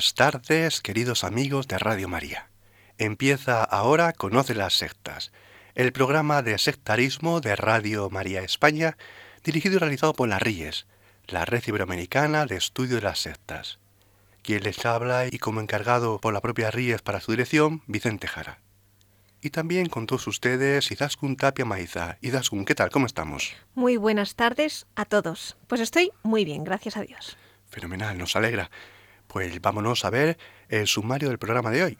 Buenas tardes, queridos amigos de Radio María. Empieza ahora Conoce las sectas, el programa de sectarismo de Radio María España, dirigido y realizado por la RIES, la Red Iberoamericana de Estudio de las Sectas. Quien les habla y como encargado por la propia RIES para su dirección, Vicente Jara. Y también con todos ustedes, Izaskun Tapia Maiza. Izaskun, ¿qué tal? ¿Cómo estamos? Muy buenas tardes a todos. Pues estoy muy bien, gracias a Dios. Fenomenal, nos alegra. Pues vámonos a ver el sumario del programa de hoy.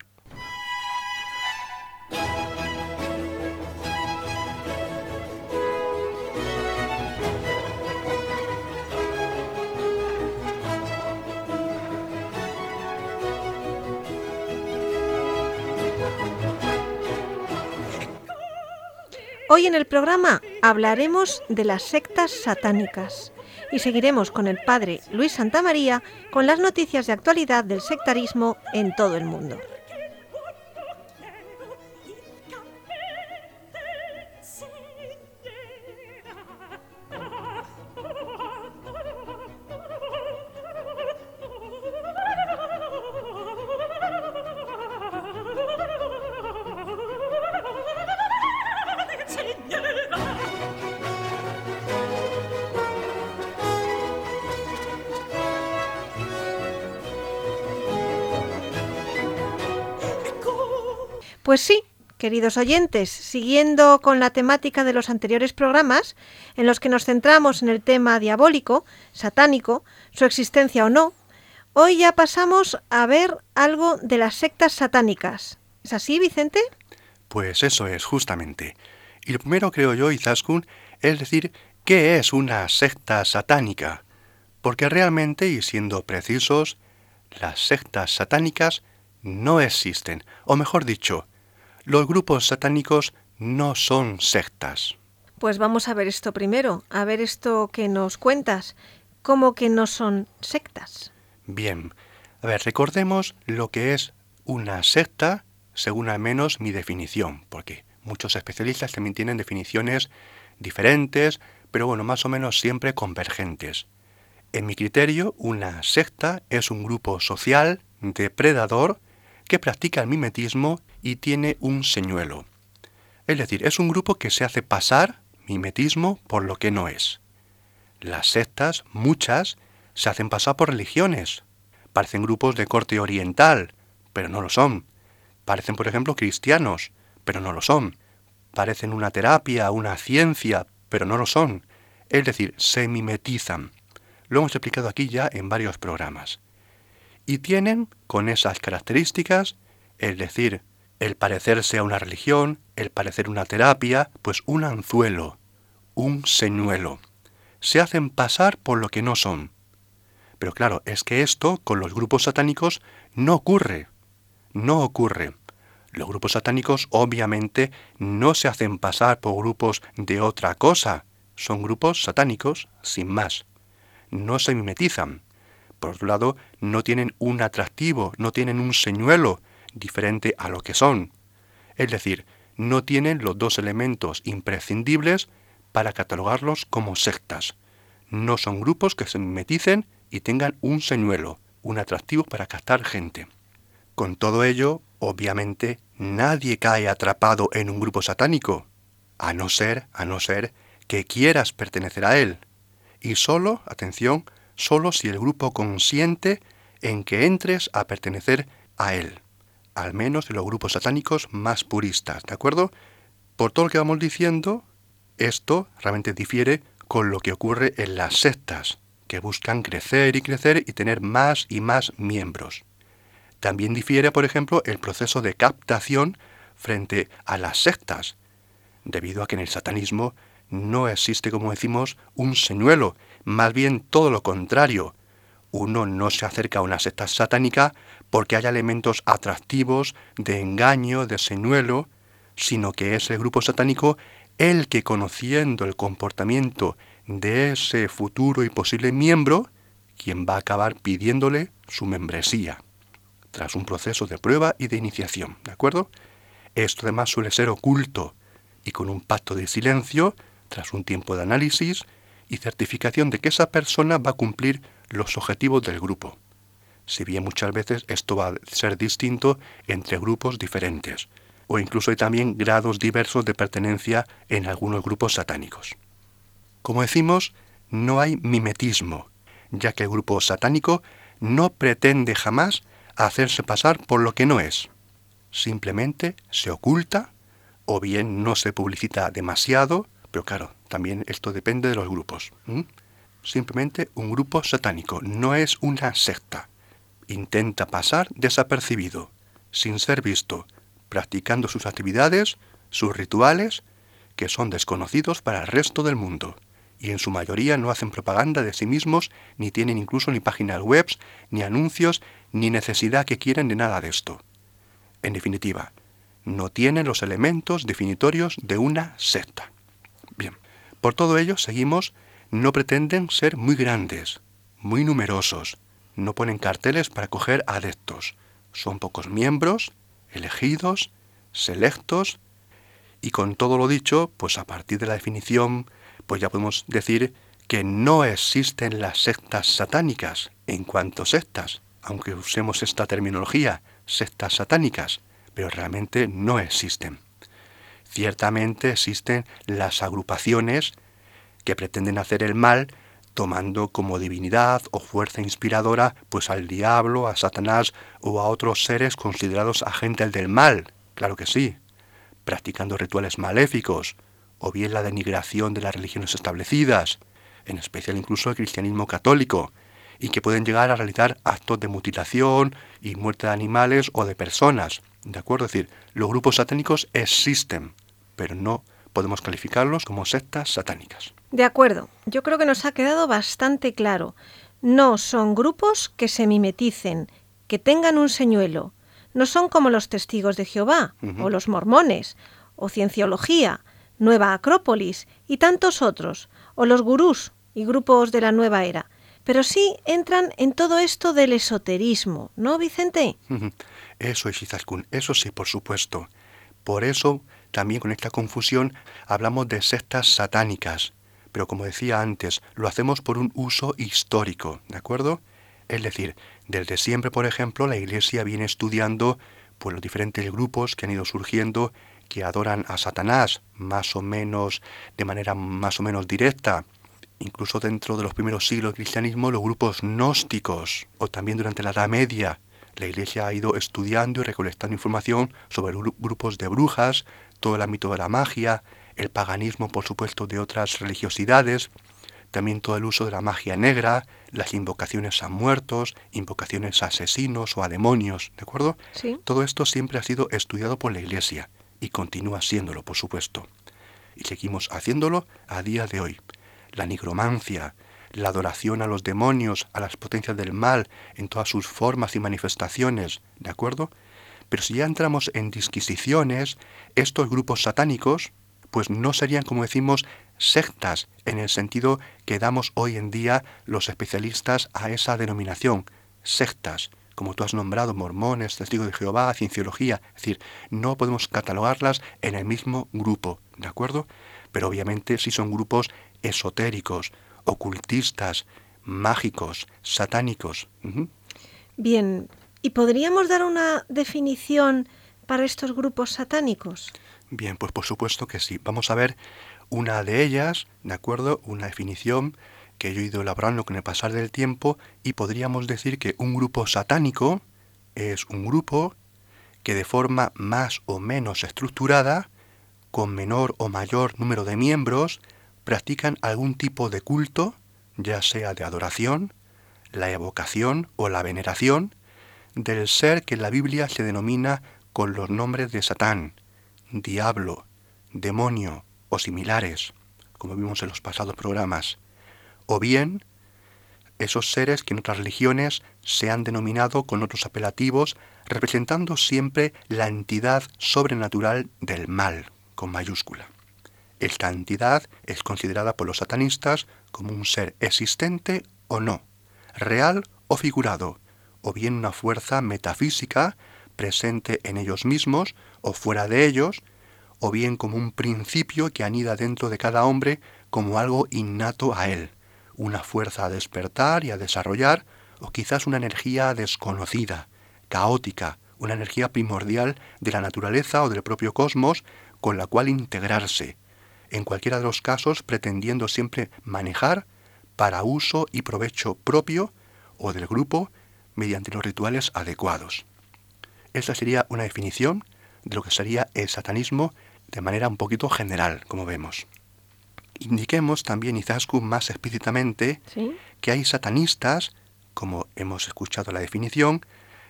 Hoy en el programa hablaremos de las sectas satánicas y seguiremos con el padre Luis Santamaría con las noticias de actualidad del sectarismo en todo el mundo. Queridos oyentes, siguiendo con la temática de los anteriores programas, en los que nos centramos en el tema diabólico, satánico, su existencia o no, hoy ya pasamos a ver algo de las sectas satánicas. ¿Es así, Vicente? Pues eso es, justamente. Y lo primero, creo yo, Izaskun, es decir, ¿qué es una secta satánica? Porque realmente, y siendo precisos, las sectas satánicas no existen, o mejor dicho, los grupos satánicos no son sectas. Pues vamos a ver esto primero, a ver esto que nos cuentas. ¿Cómo que no son sectas? Bien, a ver, recordemos lo que es una secta, según al menos mi definición, porque muchos especialistas también tienen definiciones diferentes, pero bueno, más o menos siempre convergentes. En mi criterio, una secta es un grupo social depredador que practica el mimetismo y tiene un señuelo. Es decir, es un grupo que se hace pasar, mimetismo, por lo que no es. Las sectas, muchas, se hacen pasar por religiones. Parecen grupos de corte oriental, pero no lo son. Parecen, por ejemplo, cristianos, pero no lo son. Parecen una terapia, una ciencia, pero no lo son. Es decir, se mimetizan. Lo hemos explicado aquí ya en varios programas. Y tienen, con esas características, es decir, el parecerse a una religión, el parecer una terapia, pues un anzuelo, un señuelo. Se hacen pasar por lo que no son. Pero claro, es que esto con los grupos satánicos no ocurre. No ocurre. Los grupos satánicos obviamente no se hacen pasar por grupos de otra cosa. Son grupos satánicos sin más. No se mimetizan. Por otro lado, no tienen un atractivo, no tienen un señuelo, diferente a lo que son. Es decir, no tienen los dos elementos imprescindibles para catalogarlos como sectas. No son grupos que se mimeticen y tengan un señuelo, un atractivo para captar gente. Con todo ello, obviamente, nadie cae atrapado en un grupo satánico, a no ser, a no ser que quieras pertenecer a él. Y solo, atención, solo si el grupo consiente en que entres a pertenecer a él al menos de los grupos satánicos más puristas, ¿de acuerdo? Por todo lo que vamos diciendo, esto realmente difiere con lo que ocurre en las sectas, que buscan crecer y crecer y tener más y más miembros. También difiere, por ejemplo, el proceso de captación frente a las sectas, debido a que en el satanismo no existe, como decimos, un señuelo, más bien todo lo contrario. Uno no se acerca a una secta satánica porque haya elementos atractivos de engaño, de señuelo, sino que es el grupo satánico el que conociendo el comportamiento de ese futuro y posible miembro, quien va a acabar pidiéndole su membresía, tras un proceso de prueba y de iniciación, ¿de acuerdo? Esto además suele ser oculto y con un pacto de silencio, tras un tiempo de análisis y certificación de que esa persona va a cumplir los objetivos del grupo. Si bien muchas veces esto va a ser distinto entre grupos diferentes, o incluso hay también grados diversos de pertenencia en algunos grupos satánicos. Como decimos, no hay mimetismo, ya que el grupo satánico no pretende jamás hacerse pasar por lo que no es. Simplemente se oculta o bien no se publicita demasiado, pero claro, también esto depende de los grupos. Simplemente un grupo satánico, no es una secta. Intenta pasar desapercibido, sin ser visto, practicando sus actividades, sus rituales, que son desconocidos para el resto del mundo y en su mayoría no hacen propaganda de sí mismos, ni tienen incluso ni páginas web, ni anuncios, ni necesidad que quieren de nada de esto. En definitiva, no tienen los elementos definitorios de una secta. Por todo ello seguimos, no pretenden ser muy grandes, muy numerosos, no ponen carteles para coger adeptos, son pocos miembros, elegidos, selectos, y con todo lo dicho, pues a partir de la definición pues ya podemos decir que no existen las sectas satánicas en cuanto sectas, aunque usemos esta terminología, sectas satánicas, pero realmente no existen. Ciertamente existen las agrupaciones que pretenden hacer el mal tomando como divinidad o fuerza inspiradora pues al diablo, a Satanás o a otros seres considerados agentes del mal, claro que sí, practicando rituales maléficos, o bien la denigración de las religiones establecidas, en especial incluso el cristianismo católico, y que pueden llegar a realizar actos de mutilación y muerte de animales o de personas. ¿De acuerdo? Es decir, los grupos satánicos existen, pero no podemos calificarlos como sectas satánicas. De acuerdo, yo creo que nos ha quedado bastante claro. No son grupos que se mimeticen, que tengan un señuelo. No son como los testigos de Jehová, o los mormones, o cienciología, Nueva Acrópolis y tantos otros, o los gurús y grupos de la nueva era. Pero sí entran en todo esto del esoterismo, ¿no, Vicente? Eso es, Izaskun, eso sí, por supuesto. Por eso, también con esta confusión, hablamos de sectas satánicas. Pero como decía antes, lo hacemos por un uso histórico, ¿de acuerdo? Es decir, desde siempre, por ejemplo, la Iglesia viene estudiando pues, los diferentes grupos que han ido surgiendo que adoran a Satanás, más o menos de manera más o menos directa. Incluso dentro de los primeros siglos del cristianismo, los grupos gnósticos, o también durante la Edad Media, la Iglesia ha ido estudiando y recolectando información sobre grupos de brujas, todo el ámbito de la magia, el paganismo, por supuesto, de otras religiosidades, también todo el uso de la magia negra, las invocaciones a muertos, invocaciones a asesinos o a demonios, ¿de acuerdo? Sí. Todo esto siempre ha sido estudiado por la Iglesia y continúa siéndolo, por supuesto. Y seguimos haciéndolo a día de hoy. La nigromancia, la adoración a los demonios, a las potencias del mal, en todas sus formas y manifestaciones, ¿de acuerdo? Pero si ya entramos en disquisiciones, estos grupos satánicos, pues no serían, como decimos, sectas en el sentido que damos hoy en día los especialistas a esa denominación, sectas, como tú has nombrado, mormones, testigos de Jehová, cienciología. Es decir, no podemos catalogarlas en el mismo grupo, ¿de acuerdo? Pero obviamente sí son grupos esotéricos, ocultistas, mágicos, satánicos. Bien, ¿y podríamos dar una definición para estos grupos satánicos? Bien, pues por supuesto que sí. Vamos a ver una de ellas, ¿de acuerdo? Una definición que yo he ido elaborando con el pasar del tiempo y podríamos decir que un grupo satánico es un grupo que de forma más o menos estructurada, con menor o mayor número de miembros, practican algún tipo de culto, ya sea de adoración, la evocación o la veneración, del ser que en la Biblia se denomina con los nombres de Satán, diablo, demonio o similares, como vimos en los pasados programas, o bien esos seres que en otras religiones se han denominado con otros apelativos, representando siempre la entidad sobrenatural del mal, con mayúscula. Esta entidad es considerada por los satanistas como un ser existente o no, real o figurado, o bien una fuerza metafísica presente en ellos mismos o fuera de ellos, o bien como un principio que anida dentro de cada hombre como algo innato a él, una fuerza a despertar y a desarrollar, o quizás una energía desconocida, caótica, una energía primordial de la naturaleza o del propio cosmos con la cual integrarse, en cualquiera de los casos pretendiendo siempre manejar para uso y provecho propio o del grupo mediante los rituales adecuados. Esta sería una definición de lo que sería el satanismo de manera un poquito general, como vemos. Indiquemos también, Izaskun, más explícitamente que hay satanistas, como hemos escuchado la definición,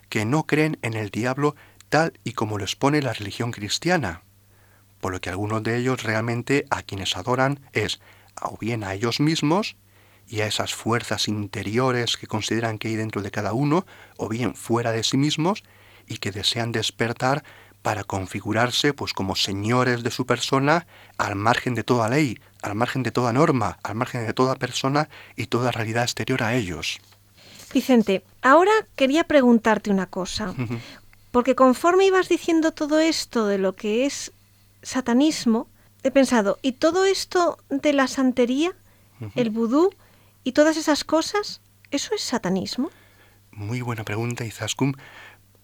que no creen en el diablo tal y como lo expone la religión cristiana, por lo que algunos de ellos realmente a quienes adoran es o bien a ellos mismos y a esas fuerzas interiores que consideran que hay dentro de cada uno, o bien fuera de sí mismos, y que desean despertar para configurarse pues como señores de su persona al margen de toda ley, al margen de toda norma, al margen de toda persona y toda realidad exterior a ellos. Vicente, ahora quería preguntarte una cosa, porque conforme ibas diciendo todo esto de lo que es satanismo, he pensado, ¿y todo esto de la santería, el vudú y todas esas cosas, eso es satanismo? Muy buena pregunta, Izaskun,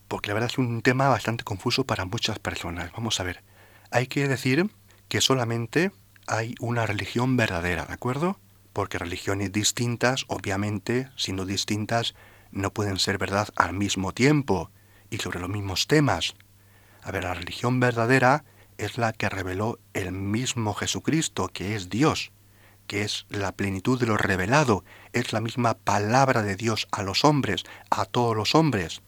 porque la verdad es un tema bastante confuso para muchas personas. Vamos a ver, hay que decir que solamente hay una religión verdadera, ¿de acuerdo? Porque religiones distintas, obviamente, siendo distintas, no pueden ser verdad al mismo tiempo y sobre los mismos temas. A ver, la religión verdadera es la que reveló el mismo Jesucristo, que es Dios, que es la plenitud de lo revelado, es la misma palabra de Dios a los hombres, a todos los hombres.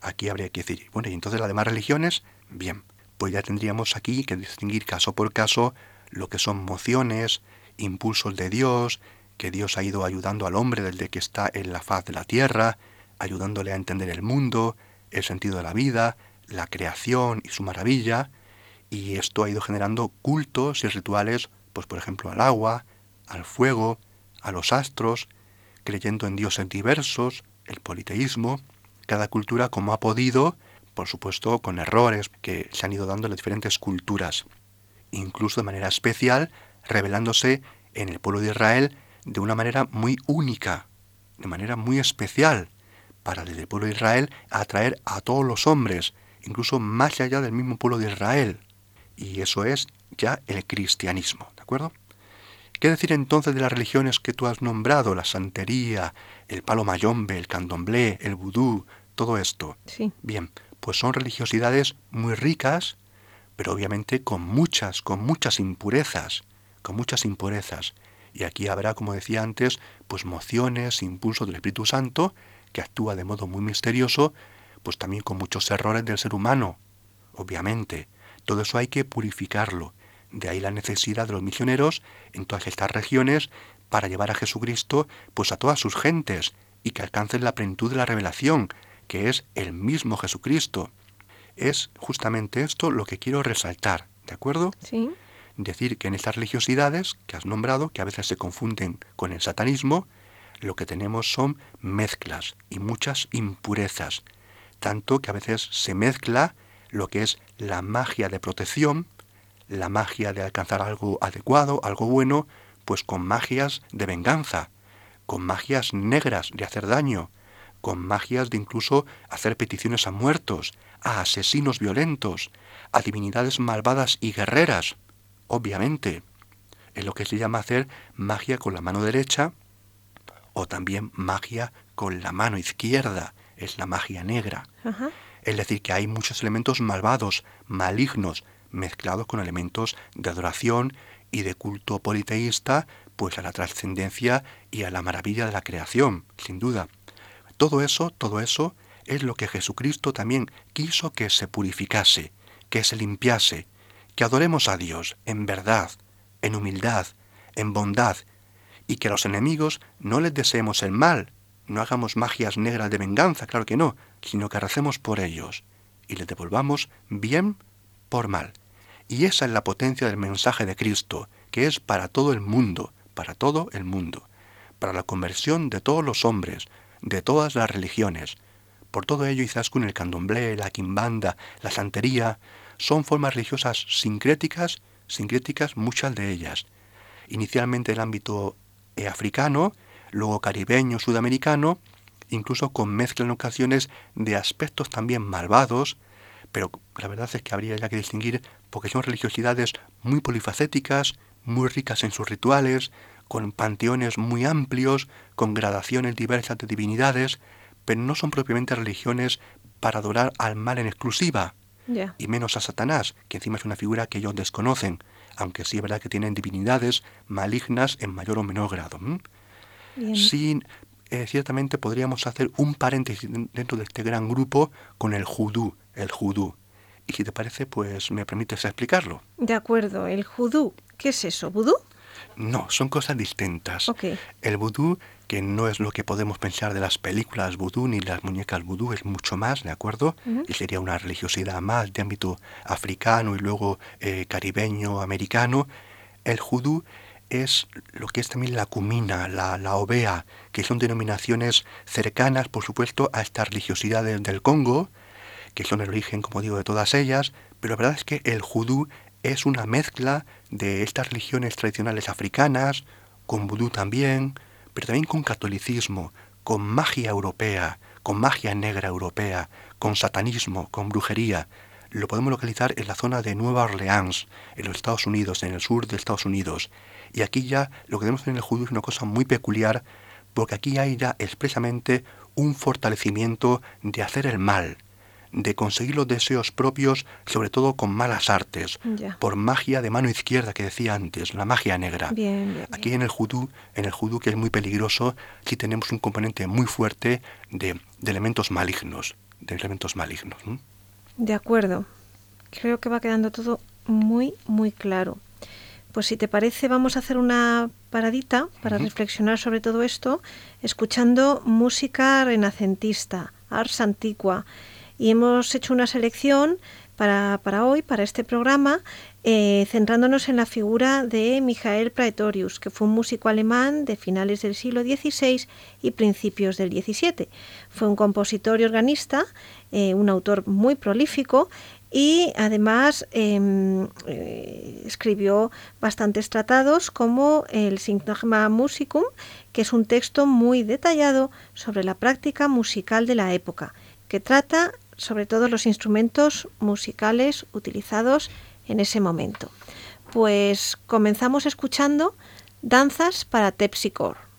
Aquí habría que decir, bueno, y entonces las demás religiones, bien, pues ya tendríamos aquí que distinguir caso por caso lo que son mociones, impulsos de Dios, que Dios ha ido ayudando al hombre desde que está en la faz de la tierra, ayudándole a entender el mundo, el sentido de la vida, la creación y su maravilla, y esto ha ido generando cultos y rituales, pues por ejemplo al agua, al fuego, a los astros, creyendo en dioses diversos, el politeísmo, cada cultura como ha podido, por supuesto con errores que se han ido dando en las diferentes culturas incluso de manera especial, revelándose en el pueblo de Israel de una manera muy única, de manera muy especial, para desde el pueblo de Israel atraer a todos los hombres, incluso más allá del mismo pueblo de Israel. Y eso es ya el cristianismo, ¿de acuerdo? ¿Qué decir entonces de las religiones que tú has nombrado? La santería, el palo mayombe, el candomblé, el vudú, todo esto. Sí. Bien, pues son religiosidades muy ricas, pero obviamente con muchas, con muchas impurezas, con muchas impurezas. Y aquí habrá, como decía antes, pues mociones, impulsos del Espíritu Santo, que actúa de modo muy misterioso, pues también con muchos errores del ser humano, obviamente. Todo eso hay que purificarlo. De ahí la necesidad de los misioneros en todas estas regiones para llevar a Jesucristo pues a todas sus gentes y que alcancen la plenitud de la revelación, que es el mismo Jesucristo es justamente esto lo que quiero resaltar, ¿de acuerdo? Sí. Decir que en estas religiosidades que has nombrado, que a veces se confunden con el satanismo, lo que tenemos son mezclas y muchas impurezas, tanto que a veces se mezcla lo que es la magia de protección, la magia de alcanzar algo adecuado, algo bueno, pues con magias de venganza, con magias negras de hacer daño, con magias de incluso hacer peticiones a muertos, a asesinos violentos, a divinidades malvadas y guerreras, obviamente, en lo que se llama hacer magia con la mano derecha o también magia con la mano izquierda, es la magia negra. Es decir, que hay muchos elementos malvados, malignos, mezclados con elementos de adoración y de culto politeísta, pues a la trascendencia y a la maravilla de la creación, sin duda. Todo eso, todo eso es lo que Jesucristo también quiso que se purificase, que se limpiase, que adoremos a Dios en verdad, en humildad, en bondad, y que a los enemigos no les deseemos el mal, no hagamos magias negras de venganza, claro que no, sino que recemos por ellos y les devolvamos bien por mal. Y esa es la potencia del mensaje de Cristo, que es para todo el mundo, para todo el mundo, para la conversión de todos los hombres, de todas las religiones. Por todo ello, Izaskun, el candomblé, la quimbanda, la santería, son formas religiosas sincréticas, sincréticas muchas de ellas. Inicialmente el ámbito africano, luego caribeño, sudamericano, incluso con mezcla en ocasiones de aspectos también malvados, pero la verdad es que habría ya que distinguir porque son religiosidades muy polifacéticas, muy ricas en sus rituales, con panteones muy amplios, con gradaciones diversas de divinidades, pero no son propiamente religiones para adorar al mal en exclusiva, y menos a Satanás, que encima es una figura que ellos desconocen, aunque sí es verdad que tienen divinidades malignas en mayor o menor grado. Sin, eh, ciertamente podríamos hacer un paréntesis dentro de este gran grupo con el judú, el judú. Y si te parece, pues me permites explicarlo. De acuerdo, el judú, ¿qué es eso? ¿Vudú? No, son cosas distintas. El vudú, que no es lo que podemos pensar de las películas vudú ni las muñecas vudú, es mucho más, ¿de acuerdo? Y sería una religiosidad más de ámbito africano y luego eh, caribeño, americano. El judú es lo que es también la cumina, la, la ovea, que son denominaciones cercanas, por supuesto, a estas religiosidades del Congo, que son el origen, como digo, de todas ellas, pero la verdad es que el judú es una mezcla de estas religiones tradicionales africanas, con vudú también, pero también con catolicismo, con magia europea, con magia negra europea, con satanismo, con brujería. Lo podemos localizar en la zona de Nueva Orleans, en los Estados Unidos, en el sur de Estados Unidos. Y aquí ya lo que tenemos en el judú es una cosa muy peculiar, porque aquí hay ya expresamente un fortalecimiento de hacer el mal, de conseguir los deseos propios, sobre todo con malas artes, por magia de mano izquierda que decía antes, la magia negra. Aquí en el judú, en el judú que es muy peligroso, sí tenemos un componente muy fuerte de, elementos malignos, de elementos malignos. De acuerdo. Creo que va quedando todo muy, muy claro. Pues si te parece, vamos a hacer una paradita para reflexionar sobre todo esto, escuchando música renacentista, ars antigua, y hemos hecho una selección para, para hoy, para este programa, eh, centrándonos en la figura de Michael Praetorius, que fue un músico alemán de finales del siglo XVI y principios del XVII. Fue un compositor y organista, eh, un autor muy prolífico y además em, eh, escribió bastantes tratados como el Syntagma Musicum, que es un texto muy detallado sobre la práctica musical de la época, que trata sobre todo los instrumentos musicales utilizados en ese momento. Pues comenzamos escuchando Danzas para Tepsicore.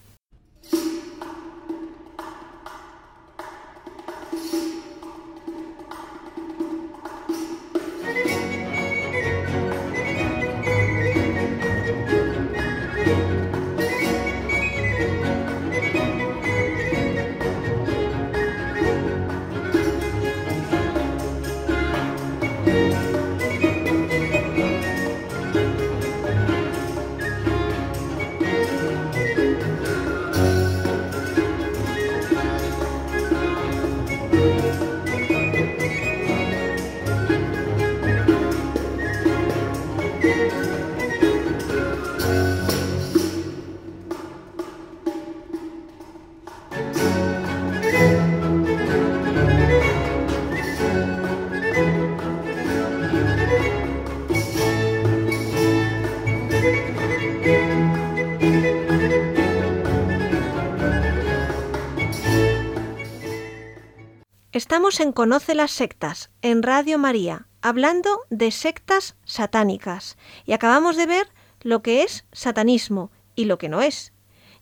Estamos en Conoce las sectas, en Radio María, hablando de sectas satánicas. Y acabamos de ver lo que es satanismo y lo que no es.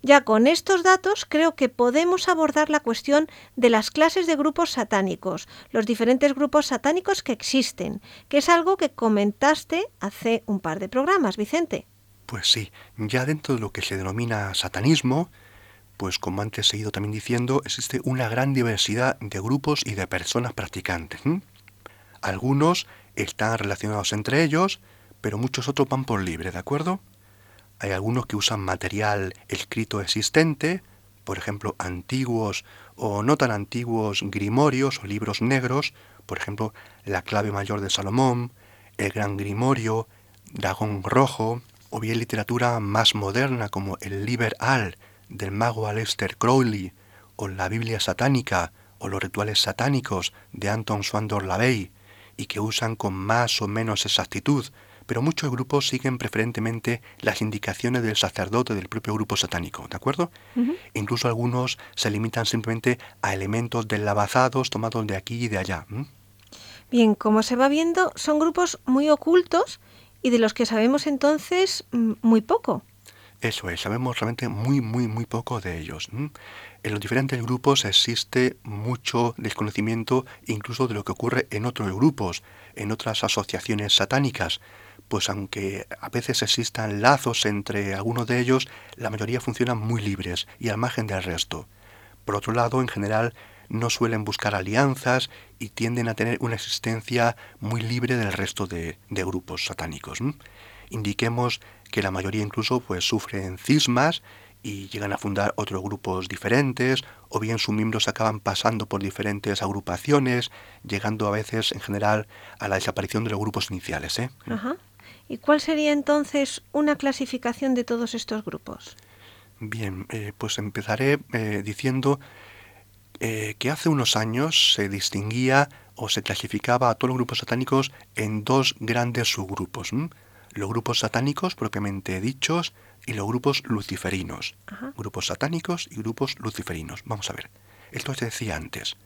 Ya con estos datos creo que podemos abordar la cuestión de las clases de grupos satánicos, los diferentes grupos satánicos que existen, que es algo que comentaste hace un par de programas, Vicente. Pues sí, ya dentro de lo que se denomina satanismo, pues como antes he ido también diciendo, existe una gran diversidad de grupos y de personas practicantes. Algunos están relacionados entre ellos, pero muchos otros van por libre, ¿de acuerdo? Hay algunos que usan material escrito existente, por ejemplo, antiguos o no tan antiguos grimorios o libros negros, por ejemplo, la clave mayor de Salomón, el gran grimorio, dragón rojo, o bien literatura más moderna como el Liber Al del mago Aleister Crowley, o la Biblia satánica, o los rituales satánicos de Anton Swandor Lavey, y que usan con más o menos exactitud, pero muchos grupos siguen preferentemente las indicaciones del sacerdote del propio grupo satánico, ¿de acuerdo? Incluso algunos se limitan simplemente a elementos lavazados tomados de aquí y de allá. Bien, como se va viendo, son grupos muy ocultos y de los que sabemos entonces mm, muy poco. Eso es, sabemos realmente muy, muy, muy poco de ellos. En los diferentes grupos existe mucho desconocimiento incluso de lo que ocurre en otros grupos, en otras asociaciones satánicas, pues aunque a veces existan lazos entre algunos de ellos, la mayoría funcionan muy libres y al margen del resto. Por otro lado, en general, no suelen buscar alianzas y tienden a tener una existencia muy libre del resto de, grupos satánicos. Indiquemos que la mayoría incluso pues sufren cismas y llegan a fundar otros grupos diferentes, o bien sus miembros acaban pasando por diferentes agrupaciones, llegando a veces en general a la desaparición de los grupos iniciales. ¿eh? ¿Y cuál sería entonces una clasificación de todos estos grupos? Bien, eh, pues empezaré eh, diciendo eh, que hace unos años se distinguía o se clasificaba a todos los grupos satánicos en dos grandes subgrupos. Los grupos satánicos propiamente dichos y los grupos luciferinos. Grupos satánicos y grupos luciferinos. Vamos a ver. Esto se decía antes.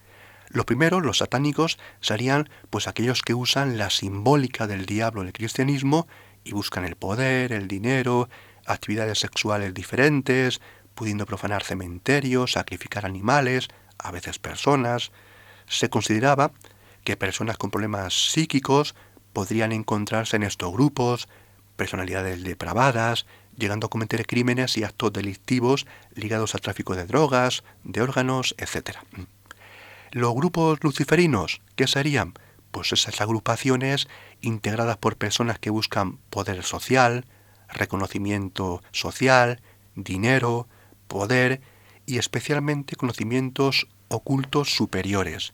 Los primeros, los satánicos, serían pues aquellos que usan la simbólica del diablo en el cristianismo y buscan el poder, el dinero, actividades sexuales diferentes, pudiendo profanar cementerios, sacrificar animales, a veces personas, se consideraba que personas con problemas psíquicos podrían encontrarse en estos grupos, personalidades depravadas, llegando a cometer crímenes y actos delictivos ligados al tráfico de drogas, de órganos, etc. Los grupos luciferinos, ¿qué serían? Pues esas agrupaciones integradas por personas que buscan poder social, reconocimiento social, dinero, poder y especialmente conocimientos ocultos superiores,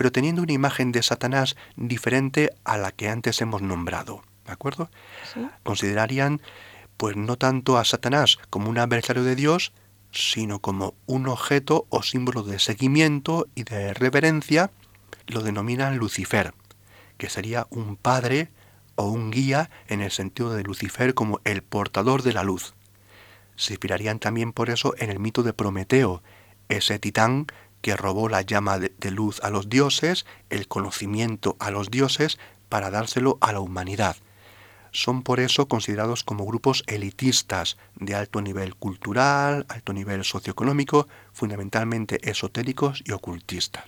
pero teniendo una imagen de Satanás diferente a la que antes hemos nombrado. ¿De acuerdo? Considerarían, pues no tanto a Satanás como un adversario de Dios, sino como un objeto o símbolo de seguimiento y de reverencia, lo denominan Lucifer, que sería un padre o un guía en el sentido de Lucifer como el portador de la luz se inspirarían también por eso en el mito de Prometeo, ese titán que robó la llama de, luz a los dioses, el conocimiento a los dioses, para dárselo a la humanidad. Son por eso considerados como grupos elitistas de alto nivel cultural, alto nivel socioeconómico, fundamentalmente esotéricos y ocultistas.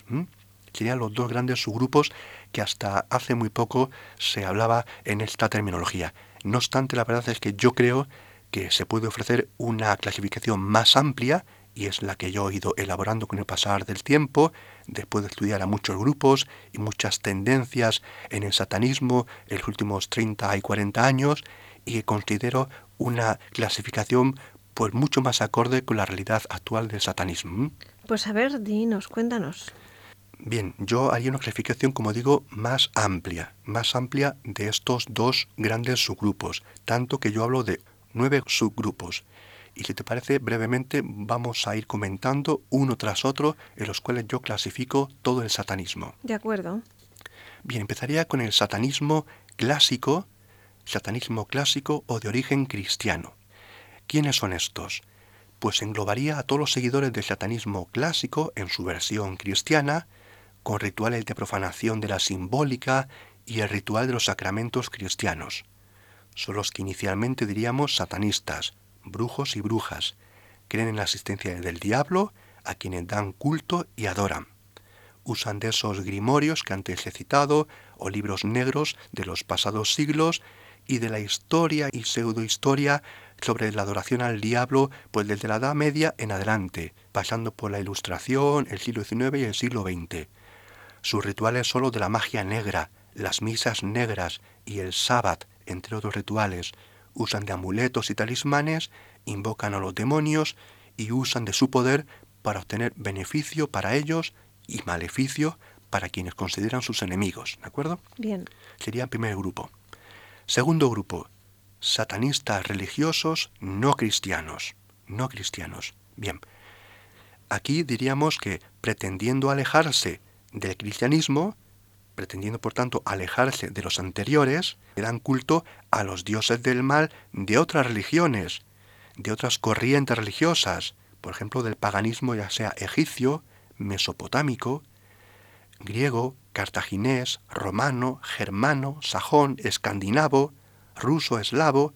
Serían los dos grandes subgrupos que hasta hace muy poco se hablaba en esta terminología. No obstante, la verdad es que yo creo que se puede ofrecer una clasificación más amplia y es la que yo he ido elaborando con el pasar del tiempo, después de estudiar a muchos grupos y muchas tendencias en el satanismo en los últimos 30 y 40 años, y que considero una clasificación pues mucho más acorde con la realidad actual del satanismo. Pues a ver, dinos, cuéntanos. Bien, yo haría una clasificación, como digo, más amplia, más amplia de estos dos grandes subgrupos, tanto que yo hablo de nueve subgrupos. Y si te parece, brevemente vamos a ir comentando uno tras otro en los cuales yo clasifico todo el satanismo. De acuerdo. Bien, empezaría con el satanismo clásico, satanismo clásico o de origen cristiano. ¿Quiénes son estos? Pues englobaría a todos los seguidores del satanismo clásico en su versión cristiana, con rituales de profanación de la simbólica y el ritual de los sacramentos cristianos son los que inicialmente diríamos satanistas, brujos y brujas. Creen en la existencia del diablo, a quienes dan culto y adoran. Usan de esos grimorios que antes he citado, o libros negros de los pasados siglos, y de la historia y pseudohistoria sobre la adoración al diablo, pues desde la Edad Media en adelante, pasando por la Ilustración, el siglo XIX y el siglo XX. Sus rituales solo de la magia negra, las misas negras y el sábado, entre otros rituales, usan de amuletos y talismanes, invocan a los demonios y usan de su poder para obtener beneficio para ellos y maleficio para quienes consideran sus enemigos, ¿de acuerdo? Bien. Sería el primer grupo. Segundo grupo, satanistas religiosos no cristianos, no cristianos. Bien, aquí diríamos que pretendiendo alejarse del cristianismo, pretendiendo por tanto alejarse de los anteriores, le dan culto a los dioses del mal de otras religiones, de otras corrientes religiosas, por ejemplo del paganismo ya sea egipcio, mesopotámico, griego, cartaginés, romano, germano, sajón, escandinavo, ruso, eslavo,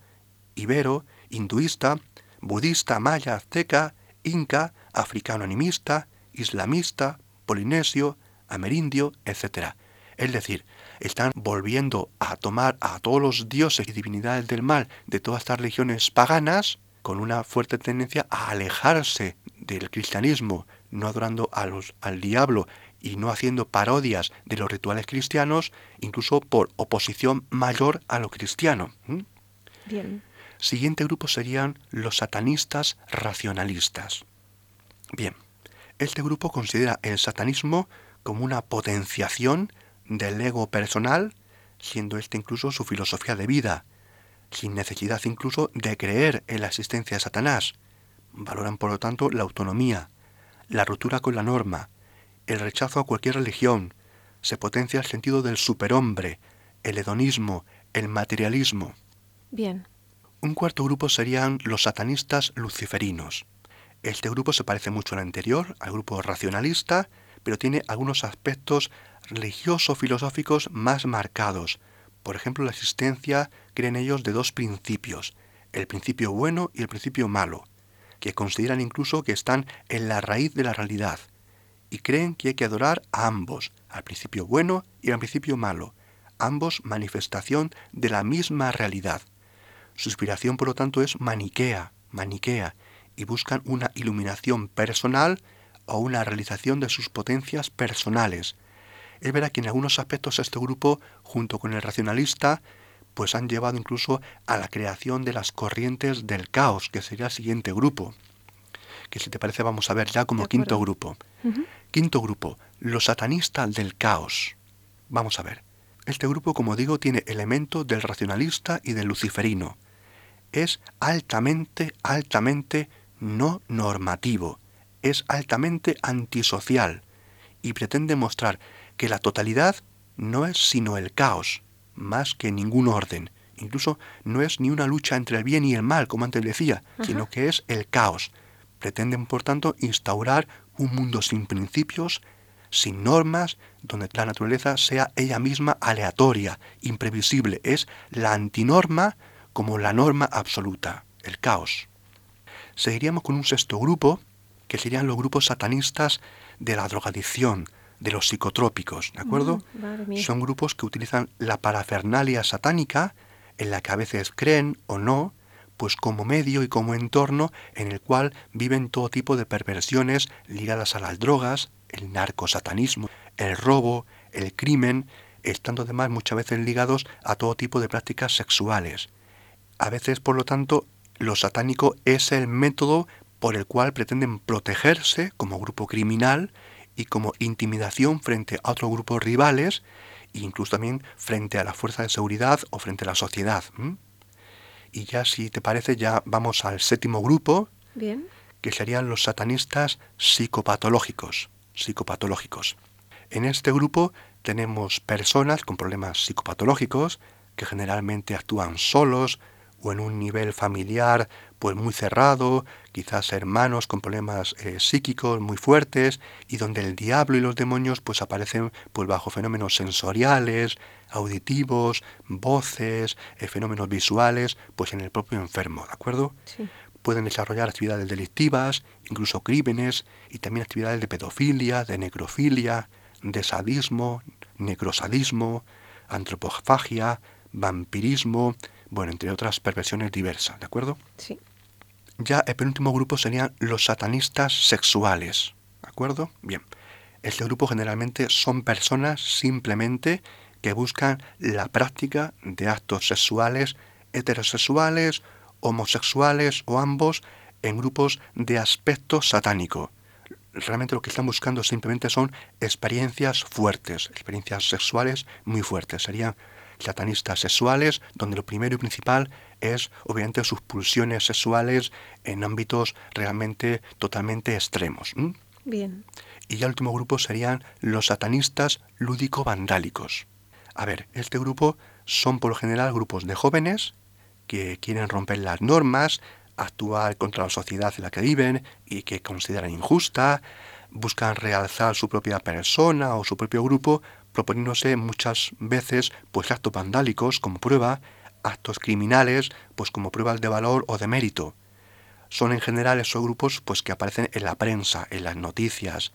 ibero, hinduista, budista, maya, azteca, inca, africano animista, islamista, polinesio, amerindio, etc. Es decir, están volviendo a tomar a todos los dioses y divinidades del mal de todas estas religiones paganas con una fuerte tendencia a alejarse del cristianismo, no adorando a los, al diablo y no haciendo parodias de los rituales cristianos, incluso por oposición mayor a lo cristiano. Bien. Siguiente grupo serían los satanistas racionalistas. Bien, este grupo considera el satanismo como una potenciación del ego personal, siendo este incluso su filosofía de vida, sin necesidad incluso de creer en la existencia de Satanás. Valoran por lo tanto la autonomía, la ruptura con la norma, el rechazo a cualquier religión, se potencia el sentido del superhombre, el hedonismo, el materialismo. Bien. Un cuarto grupo serían los satanistas luciferinos. Este grupo se parece mucho al anterior, al grupo racionalista, pero tiene algunos aspectos religioso-filosóficos más marcados. Por ejemplo, la existencia, creen ellos, de dos principios, el principio bueno y el principio malo, que consideran incluso que están en la raíz de la realidad, y creen que hay que adorar a ambos, al principio bueno y al principio malo, ambos manifestación de la misma realidad. Su inspiración, por lo tanto, es maniquea, maniquea, y buscan una iluminación personal o una realización de sus potencias personales. Es verdad que en algunos aspectos este grupo, junto con el racionalista, pues han llevado incluso a la creación de las corrientes del caos, que sería el siguiente grupo, que si te parece vamos a ver ya como quinto grupo. Quinto grupo, los satanistas del caos. Vamos a ver. Este grupo, como digo, tiene elementos del racionalista y del luciferino. Es altamente, altamente no normativo. Es altamente antisocial y pretende mostrar que la totalidad no es sino el caos, más que ningún orden. Incluso no es ni una lucha entre el bien y el mal, como antes decía, sino que es el caos. Pretenden, por tanto, instaurar un mundo sin principios, sin normas, donde la naturaleza sea ella misma aleatoria, imprevisible. Es la antinorma como la norma absoluta, el caos. Seguiríamos con un sexto grupo, que serían los grupos satanistas de la drogadicción, de los psicotrópicos, ¿de acuerdo? Mm, Son grupos que utilizan la parafernalia satánica, en la que a veces creen o no, pues como medio y como entorno en el cual viven todo tipo de perversiones ligadas a las drogas, el narcosatanismo, el robo, el crimen, estando además muchas veces ligados a todo tipo de prácticas sexuales. A veces, por lo tanto, lo satánico es el método por el cual pretenden protegerse como grupo criminal y como intimidación frente a otros grupos rivales e incluso también frente a la fuerza de seguridad o frente a la sociedad. Y ya si te parece, ya vamos al séptimo grupo, Bien. que serían los satanistas psicopatológicos. Psicopatológicos. En este grupo tenemos personas con problemas psicopatológicos que generalmente actúan solos o en un nivel familiar pues muy cerrado, quizás hermanos con problemas eh, psíquicos muy fuertes y donde el diablo y los demonios pues aparecen pues bajo fenómenos sensoriales, auditivos, voces, eh, fenómenos visuales, pues en el propio enfermo, ¿de acuerdo? Sí. Pueden desarrollar actividades delictivas, incluso crímenes y también actividades de pedofilia, de necrofilia, de sadismo, necrosadismo, antropofagia, vampirismo, bueno, entre otras perversiones diversas, ¿de acuerdo? Sí. Ya el penúltimo grupo serían los satanistas sexuales, ¿de acuerdo? Bien, este grupo generalmente son personas simplemente que buscan la práctica de actos sexuales heterosexuales, homosexuales o ambos en grupos de aspecto satánico. Realmente lo que están buscando simplemente son experiencias fuertes, experiencias sexuales muy fuertes. Serían satanistas sexuales, donde lo primero y principal es obviamente sus pulsiones sexuales en ámbitos realmente totalmente extremos. Bien. Y ya el último grupo serían los satanistas lúdico-vandálicos. A ver, este grupo son por lo general grupos de jóvenes que quieren romper las normas, actuar contra la sociedad en la que viven y que consideran injusta, buscan realzar su propia persona o su propio grupo, proponiéndose muchas veces pues actos vandálicos como prueba, actos criminales pues como pruebas de valor o de mérito. Son en general esos grupos pues que aparecen en la prensa, en las noticias,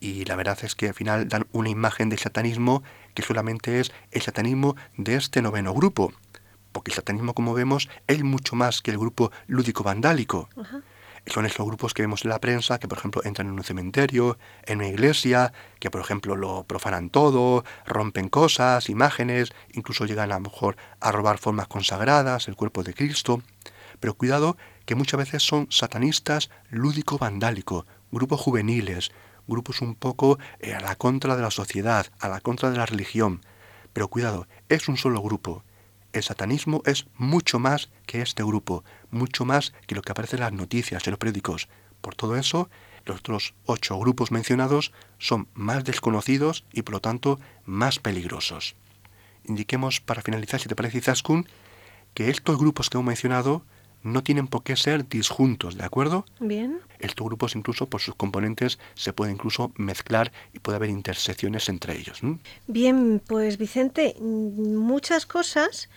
y la verdad es que al final dan una imagen de satanismo que solamente es el satanismo de este noveno grupo, porque el satanismo, como vemos, es mucho más que el grupo lúdico-vandálico. Son esos grupos que vemos en la prensa, que por ejemplo entran en un cementerio, en una iglesia, que por ejemplo lo profanan todo, rompen cosas, imágenes, incluso llegan a lo mejor a robar formas consagradas, el cuerpo de Cristo. Pero cuidado que muchas veces son satanistas lúdico-vandálico, grupos juveniles, grupos un poco eh, a la contra de la sociedad, a la contra de la religión. Pero cuidado, es un solo grupo. El satanismo es mucho más que este grupo, mucho más que lo que aparece en las noticias, en los periódicos. Por todo eso, los otros ocho grupos mencionados son más desconocidos y por lo tanto más peligrosos. Indiquemos para finalizar, si te parece, Zaskun, que estos grupos que hemos mencionado no tienen por qué ser disjuntos, ¿de acuerdo? Bien. Estos grupos incluso por sus componentes se pueden incluso mezclar y puede haber intersecciones entre ellos. Bien, pues Vicente, muchas cosas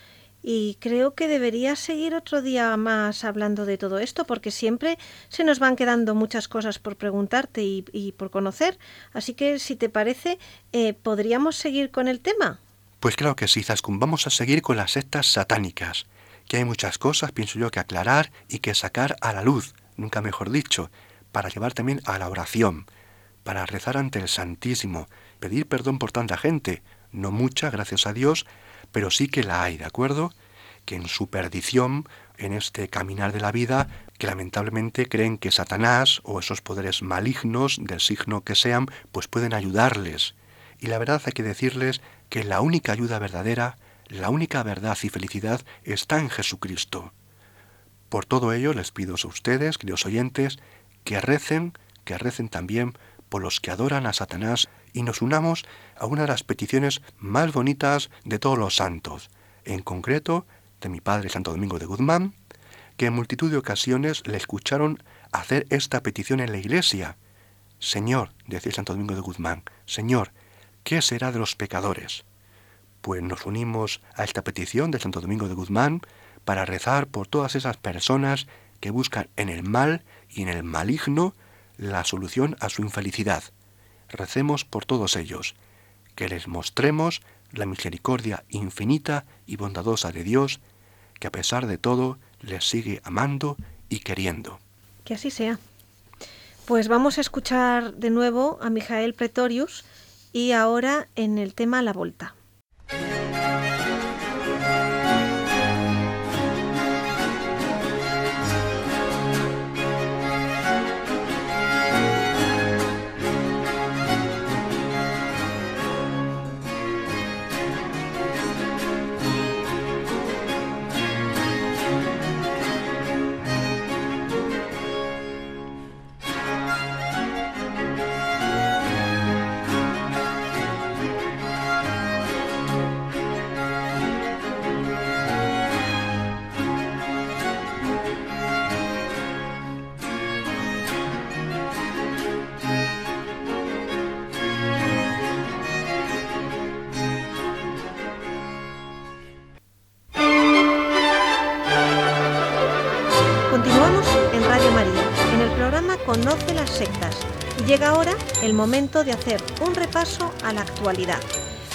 y creo que deberías seguir otro día más hablando de todo esto porque siempre se nos van quedando muchas cosas por preguntarte y, por conocer. Así que si te parece, eh, ¿podríamos seguir con el tema? Pues claro que sí, Zaskun. Vamos a seguir con las sectas satánicas que hay muchas cosas, pienso yo, que aclarar y que sacar a la luz, nunca mejor dicho, para llevar también a la oración, para rezar ante el Santísimo, pedir perdón por tanta gente, no mucha, gracias a Dios, pero sí que la hay, ¿de acuerdo? Que en su perdición, en este caminar de la vida, que lamentablemente creen que Satanás o esos poderes malignos, del signo que sean, pues pueden ayudarles. Y la verdad hay que decirles que la única ayuda verdadera la única verdad y felicidad está en Jesucristo. Por todo ello les pido a ustedes, queridos oyentes, que recen, que recen también por los que adoran a Satanás y nos unamos a una de las peticiones más bonitas de todos los santos, en concreto de mi Padre Santo Domingo de Guzmán, que en multitud de ocasiones le escucharon hacer esta petición en la iglesia. Señor, decía Santo Domingo de Guzmán, Señor, ¿qué será de los pecadores? Pues nos unimos a esta petición de Santo Domingo de Guzmán para rezar por todas esas personas que buscan en el mal y en el maligno la solución a su infelicidad. Recemos por todos ellos, que les mostremos la misericordia infinita y bondadosa de Dios, que a pesar de todo les sigue amando y queriendo. Que así sea. Pues vamos a escuchar de nuevo a Mijael Pretorius y ahora en el tema La Volta. Yeah. Conoce las sectas y llega ahora el momento de hacer un repaso a la actualidad.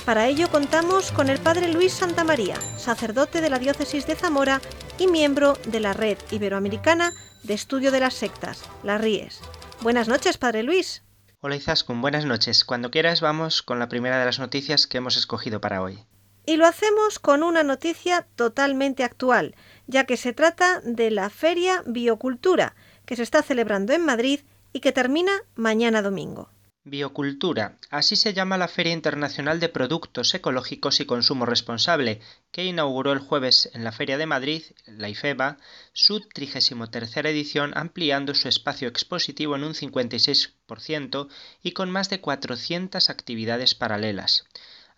Para ello contamos con el Padre Luis Santamaría, sacerdote de la Diócesis de Zamora y miembro de la Red Iberoamericana de Estudio de las Sectas, las RIES. Buenas noches, Padre Luis. Hola Izaskun, buenas noches. Cuando quieras vamos con la primera de las noticias que hemos escogido para hoy. Y lo hacemos con una noticia totalmente actual, ya que se trata de la Feria Biocultura, que se está celebrando en Madrid y que termina mañana domingo. Biocultura, así se llama la Feria Internacional de Productos Ecológicos y Consumo Responsable, que inauguró el jueves en la Feria de Madrid, la IFEBA, su 33 edición, ampliando su espacio expositivo en un 56% y con más de 400 actividades paralelas.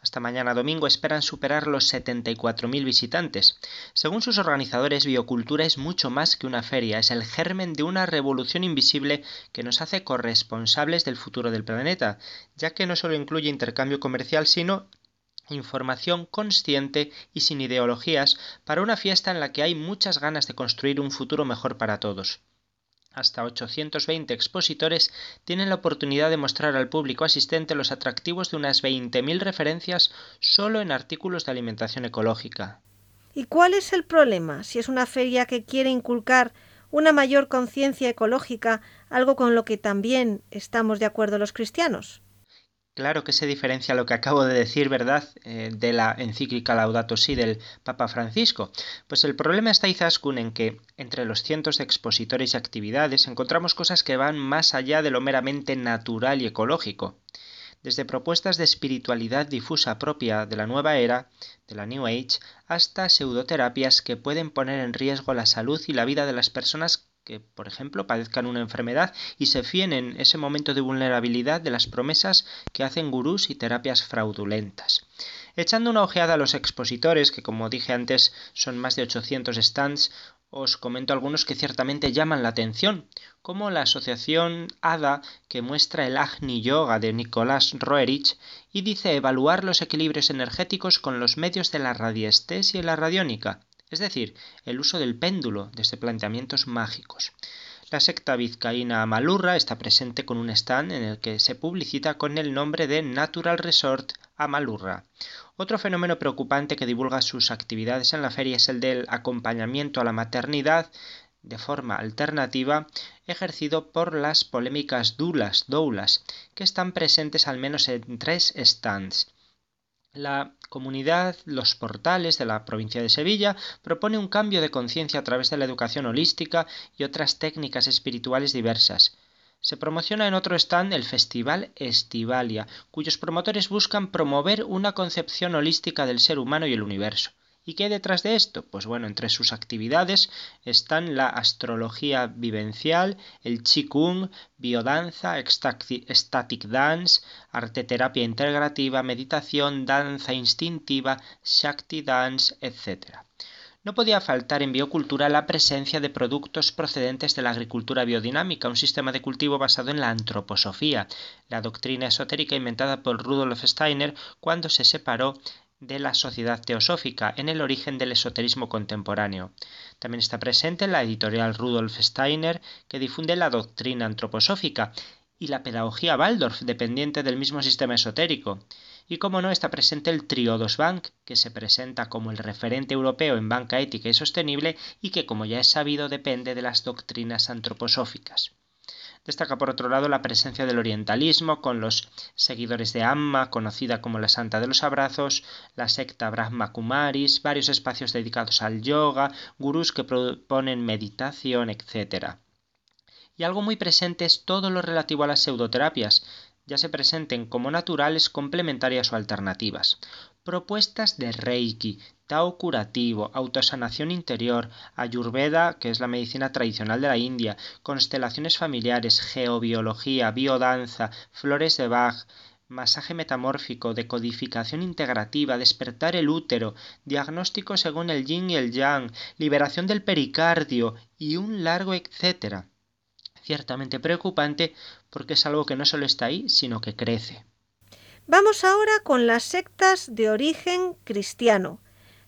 Hasta mañana domingo esperan superar los 74.000 visitantes. Según sus organizadores, Biocultura es mucho más que una feria, es el germen de una revolución invisible que nos hace corresponsables del futuro del planeta, ya que no solo incluye intercambio comercial, sino información consciente y sin ideologías para una fiesta en la que hay muchas ganas de construir un futuro mejor para todos. Hasta 820 expositores tienen la oportunidad de mostrar al público asistente los atractivos de unas 20.000 referencias solo en artículos de alimentación ecológica. ¿Y cuál es el problema si es una feria que quiere inculcar una mayor conciencia ecológica, algo con lo que también estamos de acuerdo los cristianos? Claro que se diferencia lo que acabo de decir, ¿verdad?, eh, de la encíclica Laudato Si del Papa Francisco. Pues el problema está Izaskun en que entre los cientos de expositores y actividades encontramos cosas que van más allá de lo meramente natural y ecológico. Desde propuestas de espiritualidad difusa propia de la nueva era, de la New Age, hasta pseudoterapias que pueden poner en riesgo la salud y la vida de las personas que, por ejemplo, padezcan una enfermedad y se fíen en ese momento de vulnerabilidad de las promesas que hacen gurús y terapias fraudulentas. Echando una ojeada a los expositores, que como dije antes son más de 800 stands, os comento algunos que ciertamente llaman la atención, como la asociación ADA que muestra el Agni Yoga de Nicolás Roerich y dice evaluar los equilibrios energéticos con los medios de la radiestesia y la radiónica es decir, el uso del péndulo desde planteamientos mágicos. La secta vizcaína Amalurra está presente con un stand en el que se publicita con el nombre de Natural Resort Amalurra. Otro fenómeno preocupante que divulga sus actividades en la feria es el del acompañamiento a la maternidad de forma alternativa ejercido por las polémicas dulas, doulas, que están presentes al menos en tres stands. La comunidad Los Portales de la provincia de Sevilla propone un cambio de conciencia a través de la educación holística y otras técnicas espirituales diversas. Se promociona en otro stand el Festival Estivalia, cuyos promotores buscan promover una concepción holística del ser humano y el universo. ¿Y qué hay detrás de esto? Pues bueno, entre sus actividades están la astrología vivencial, el qigong, biodanza, static dance, arteterapia integrativa, meditación, danza instintiva, shakti dance, etc. No podía faltar en biocultura la presencia de productos procedentes de la agricultura biodinámica, un sistema de cultivo basado en la antroposofía, la doctrina esotérica inventada por Rudolf Steiner cuando se separó de la sociedad teosófica en el origen del esoterismo contemporáneo. También está presente la editorial Rudolf Steiner, que difunde la doctrina antroposófica, y la pedagogía Waldorf, dependiente del mismo sistema esotérico. Y como no está presente el Triodos Bank, que se presenta como el referente europeo en banca ética y sostenible y que, como ya es sabido, depende de las doctrinas antroposóficas. Destaca por otro lado la presencia del orientalismo con los seguidores de Amma, conocida como la Santa de los Abrazos, la secta Brahma Kumaris, varios espacios dedicados al yoga, gurús que proponen meditación, etc. Y algo muy presente es todo lo relativo a las pseudoterapias, ya se presenten como naturales, complementarias o alternativas. Propuestas de Reiki, Tao curativo, autosanación interior, Ayurveda, que es la medicina tradicional de la India, constelaciones familiares, geobiología, biodanza, flores de Bach, masaje metamórfico, decodificación integrativa, despertar el útero, diagnóstico según el yin y el yang, liberación del pericardio y un largo etcétera. Ciertamente preocupante porque es algo que no solo está ahí, sino que crece. Vamos ahora con las sectas de origen cristiano,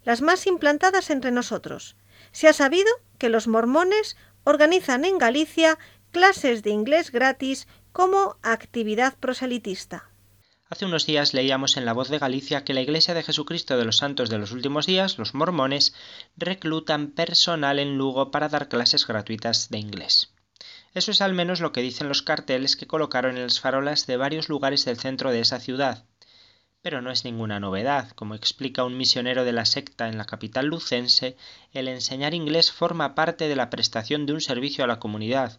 las más implantadas entre nosotros. Se ha sabido que los mormones organizan en Galicia clases de inglés gratis como actividad proselitista. Hace unos días leíamos en La Voz de Galicia que la Iglesia de Jesucristo de los Santos de los Últimos Días, los mormones, reclutan personal en Lugo para dar clases gratuitas de inglés. Eso es al menos lo que dicen los carteles que colocaron en las farolas de varios lugares del centro de esa ciudad. pero no es ninguna novedad. Como explica un misionero de la secta en la capital lucense, el enseñar inglés forma parte de la prestación de un servicio a la comunidad.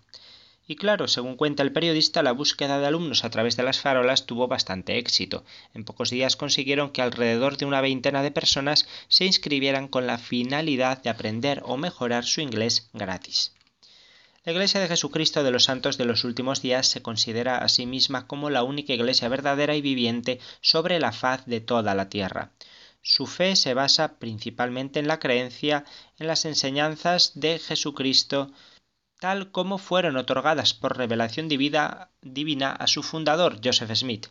Y claro, según cuenta el periodista, la búsqueda de alumnos a través de las farolas tuvo bastante éxito. En pocos días consiguieron que alrededor de una veintena de personas se inscribieran con la finalidad de aprender o mejorar su inglés gratis. La Iglesia de Jesucristo de los Santos de los Últimos Días se considera a sí misma como la única Iglesia verdadera y viviente sobre la faz de toda la tierra. Su fe se basa principalmente en la creencia en las enseñanzas de Jesucristo tal como fueron otorgadas por revelación divina, a su fundador, Joseph Smith.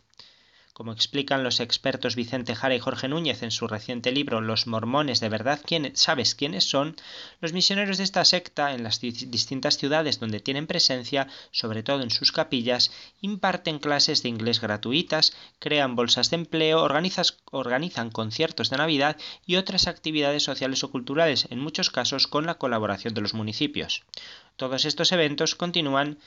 Como explican los expertos Vicente Jara y Jorge Núñez en su reciente libro Los mormones de verdad sabes quiénes son, los misioneros de esta secta en las distintas ciudades donde tienen presencia, sobre todo en sus capillas, imparten clases de inglés gratuitas, crean bolsas de empleo, organizan conciertos de Navidad y otras actividades sociales o culturales, en muchos casos con la colaboración de los municipios. Todos estos eventos continúan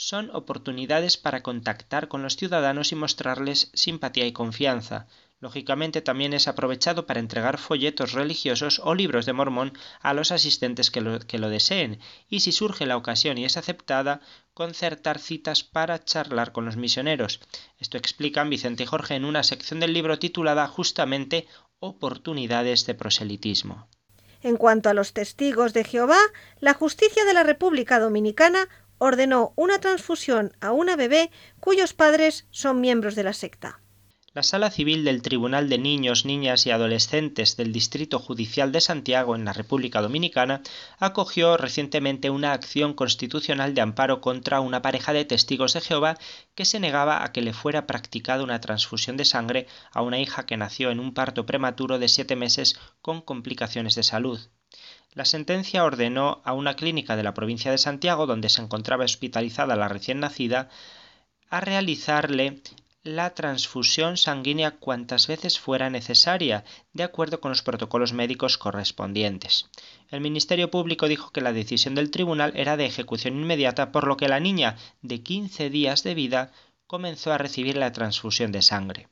son oportunidades para contactar con los ciudadanos y mostrarles simpatía y confianza. Lógicamente también es aprovechado para entregar folletos religiosos o libros de mormón a los asistentes que lo, que lo deseen y si surge la ocasión y es aceptada, concertar citas para charlar con los misioneros. Esto explican Vicente y Jorge en una sección del libro titulada justamente Oportunidades de proselitismo. En cuanto a los testigos de Jehová, la justicia de la República Dominicana ordenó una transfusión a una bebé cuyos padres son miembros de la secta. La Sala Civil del Tribunal de Niños, Niñas y Adolescentes del Distrito Judicial de Santiago en la República Dominicana acogió recientemente una acción constitucional de amparo contra una pareja de testigos de Jehová que se negaba a que le fuera practicada una transfusión de sangre a una hija que nació en un parto prematuro de siete meses con complicaciones de salud. La sentencia ordenó a una clínica de la provincia de Santiago, donde se encontraba hospitalizada la recién nacida, a realizarle la transfusión sanguínea cuantas veces fuera necesaria, de acuerdo con los protocolos médicos correspondientes. El Ministerio Público dijo que la decisión del tribunal era de ejecución inmediata, por lo que la niña de 15 días de vida comenzó a recibir la transfusión de sangre.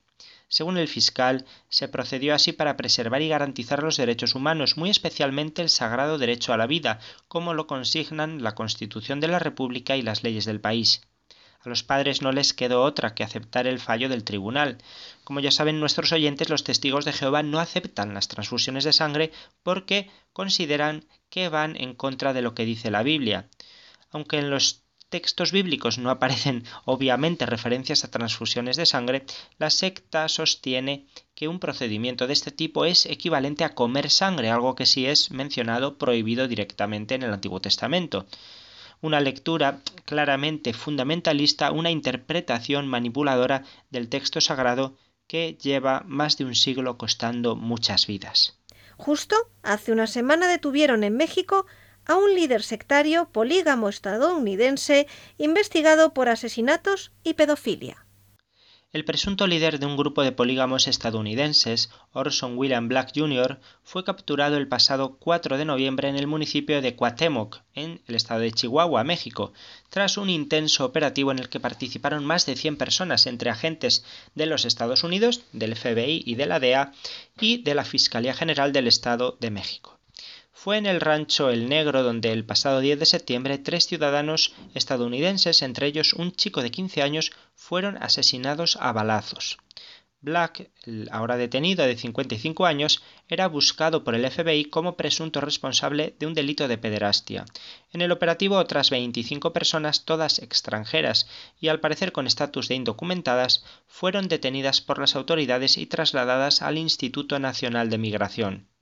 Según el fiscal, se procedió así para preservar y garantizar los derechos humanos, muy especialmente el sagrado derecho a la vida, como lo consignan la Constitución de la República y las leyes del país. A los padres no les quedó otra que aceptar el fallo del tribunal. Como ya saben nuestros oyentes, los testigos de Jehová no aceptan las transfusiones de sangre porque consideran que van en contra de lo que dice la Biblia. Aunque en los textos bíblicos no aparecen obviamente referencias a transfusiones de sangre, la secta sostiene que un procedimiento de este tipo es equivalente a comer sangre, algo que sí es mencionado prohibido directamente en el Antiguo Testamento. Una lectura claramente fundamentalista, una interpretación manipuladora del texto sagrado que lleva más de un siglo costando muchas vidas. Justo hace una semana detuvieron en México a un líder sectario polígamo estadounidense investigado por asesinatos y pedofilia. El presunto líder de un grupo de polígamos estadounidenses, Orson William Black Jr., fue capturado el pasado 4 de noviembre en el municipio de Cuauhtémoc, en el estado de Chihuahua, México, tras un intenso operativo en el que participaron más de 100 personas entre agentes de los Estados Unidos, del FBI y de la DEA y de la Fiscalía General del Estado de México. Fue en el rancho El Negro donde el pasado 10 de septiembre tres ciudadanos estadounidenses, entre ellos un chico de 15 años, fueron asesinados a balazos. Black, ahora detenido de 55 años, era buscado por el FBI como presunto responsable de un delito de pederastia. En el operativo otras 25 personas, todas extranjeras y al parecer con estatus de indocumentadas, fueron detenidas por las autoridades y trasladadas al Instituto Nacional de Migración.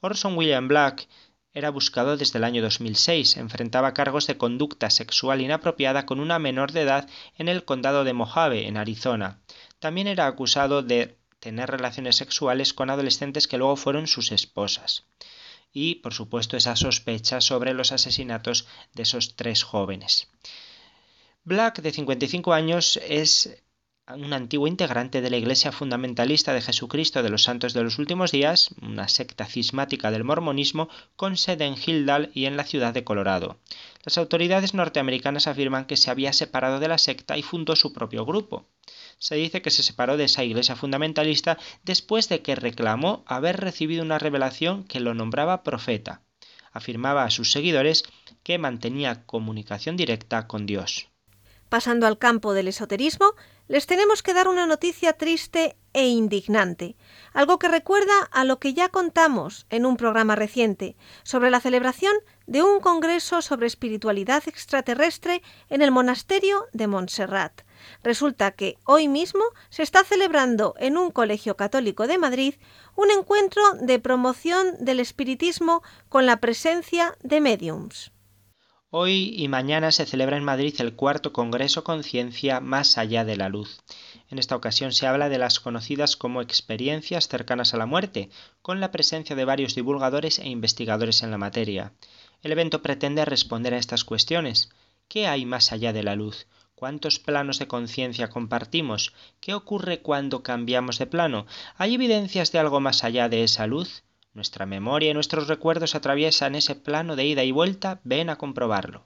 Orson William Black era buscado desde el año 2006. Enfrentaba cargos de conducta sexual inapropiada con una menor de edad en el condado de Mojave, en Arizona. También era acusado de tener relaciones sexuales con adolescentes que luego fueron sus esposas. Y, por supuesto, esa sospecha sobre los asesinatos de esos tres jóvenes. Black, de 55 años, es un antiguo integrante de la Iglesia Fundamentalista de Jesucristo de los Santos de los Últimos Días, una secta cismática del mormonismo, con sede en Hildal y en la ciudad de Colorado. Las autoridades norteamericanas afirman que se había separado de la secta y fundó su propio grupo. Se dice que se separó de esa iglesia fundamentalista después de que reclamó haber recibido una revelación que lo nombraba profeta. Afirmaba a sus seguidores que mantenía comunicación directa con Dios. Pasando al campo del esoterismo, les tenemos que dar una noticia triste e indignante, algo que recuerda a lo que ya contamos en un programa reciente sobre la celebración de un congreso sobre espiritualidad extraterrestre en el monasterio de Montserrat. Resulta que hoy mismo se está celebrando en un colegio católico de Madrid un encuentro de promoción del espiritismo con la presencia de mediums. Hoy y mañana se celebra en Madrid el cuarto Congreso Conciencia Más allá de la Luz. En esta ocasión se habla de las conocidas como experiencias cercanas a la muerte, con la presencia de varios divulgadores e investigadores en la materia. El evento pretende responder a estas cuestiones. ¿Qué hay más allá de la luz? ¿Cuántos planos de conciencia compartimos? ¿Qué ocurre cuando cambiamos de plano? ¿Hay evidencias de algo más allá de esa luz? Nuestra memoria y nuestros recuerdos atraviesan ese plano de ida y vuelta, ven a comprobarlo.